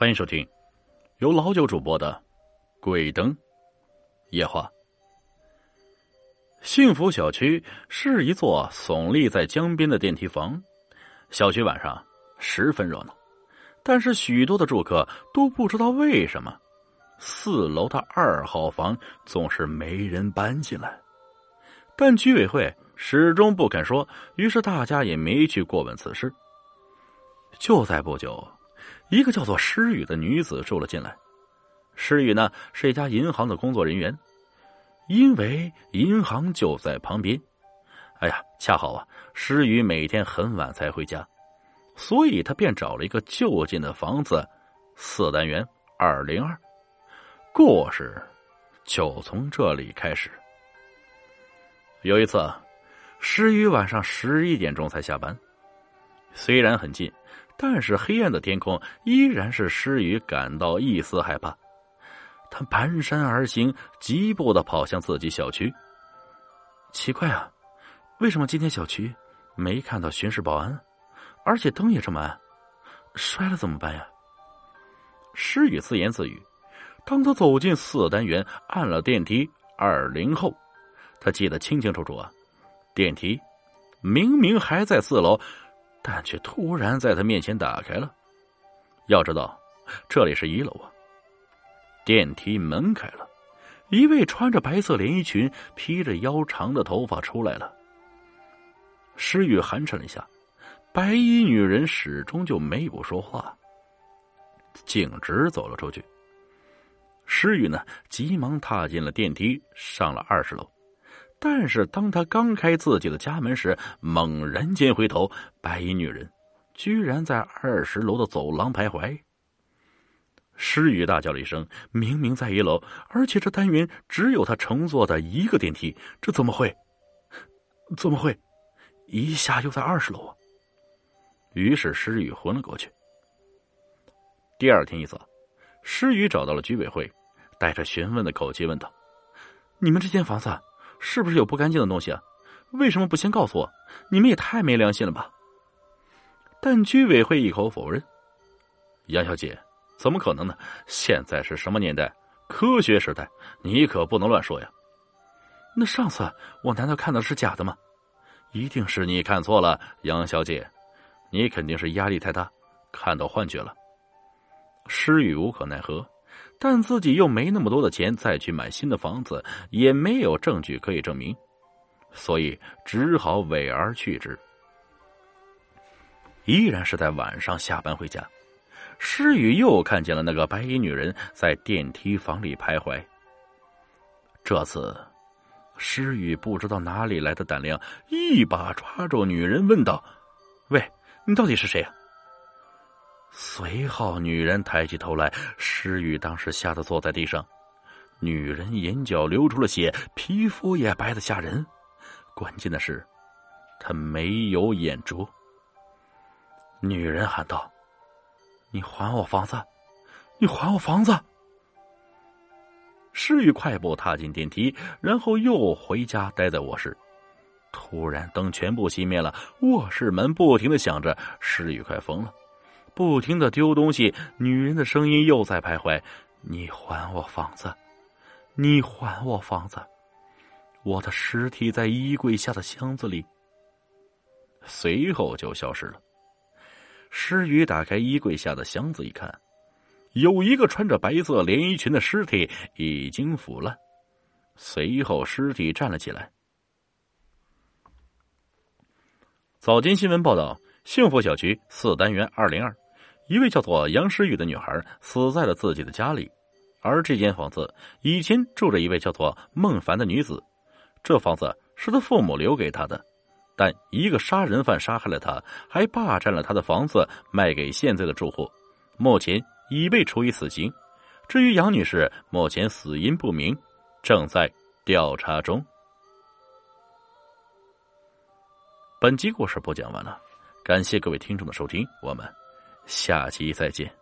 欢迎收听由老九主播的《鬼灯夜话》。幸福小区是一座耸立在江边的电梯房，小区晚上十分热闹，但是许多的住客都不知道为什么四楼的二号房总是没人搬进来，但居委会始终不肯说，于是大家也没去过问此事。就在不久。一个叫做诗雨的女子住了进来。诗雨呢是一家银行的工作人员，因为银行就在旁边。哎呀，恰好啊，诗雨每天很晚才回家，所以他便找了一个就近的房子，四单元二零二。故事就从这里开始。有一次，诗雨晚上十一点钟才下班，虽然很近。但是黑暗的天空依然是诗雨感到一丝害怕，他蹒跚而行，疾步的跑向自己小区。奇怪啊，为什么今天小区没看到巡视保安，而且灯也这么暗？摔了怎么办呀？诗雨自言自语。当他走进四单元，按了电梯二零后，他记得清清楚楚啊，电梯明明还在四楼。但却突然在他面前打开了。要知道，这里是一楼啊。电梯门开了，一位穿着白色连衣裙、披着腰长的头发出来了。诗雨寒碜了一下，白衣女人始终就没有说话，径直走了出去。诗雨呢，急忙踏进了电梯，上了二十楼。但是，当他刚开自己的家门时，猛然间回头，白衣女人居然在二十楼的走廊徘徊。诗雨大叫了一声：“明明在一楼，而且这单元只有他乘坐的一个电梯，这怎么会？怎么会？一下又在二十楼啊！”于是，诗雨昏了过去。第二天一早，诗雨找到了居委会，带着询问的口气问道：“你们这间房子？”是不是有不干净的东西啊？为什么不先告诉我？你们也太没良心了吧！但居委会一口否认。杨小姐，怎么可能呢？现在是什么年代？科学时代，你可不能乱说呀。那上次我难道看到的是假的吗？一定是你看错了，杨小姐，你肯定是压力太大，看到幻觉了。诗雨无可奈何。但自己又没那么多的钱再去买新的房子，也没有证据可以证明，所以只好委而去之。依然是在晚上下班回家，诗雨又看见了那个白衣女人在电梯房里徘徊。这次，诗雨不知道哪里来的胆量，一把抓住女人，问道：“喂，你到底是谁呀？”随后，女人抬起头来，诗雨当时吓得坐在地上。女人眼角流出了血，皮肤也白的吓人。关键的是，她没有眼珠。女人喊道：“你还我房子！你还我房子！”诗雨快步踏进电梯，然后又回家，待在卧室。突然，灯全部熄灭了，卧室门不停的响着，诗雨快疯了。不停的丢东西，女人的声音又在徘徊：“你还我房子，你还我房子，我的尸体在衣柜下的箱子里。”随后就消失了。诗雨打开衣柜下的箱子一看，有一个穿着白色连衣裙的尸体已经腐烂。随后，尸体站了起来。早间新闻报道。幸福小区四单元二零二，一位叫做杨诗雨的女孩死在了自己的家里，而这间房子以前住着一位叫做孟凡的女子，这房子是他父母留给他的，但一个杀人犯杀害了他，还霸占了他的房子，卖给现在的住户，目前已被处以死刑。至于杨女士，目前死因不明，正在调查中。本集故事播讲完了。感谢各位听众的收听，我们下期再见。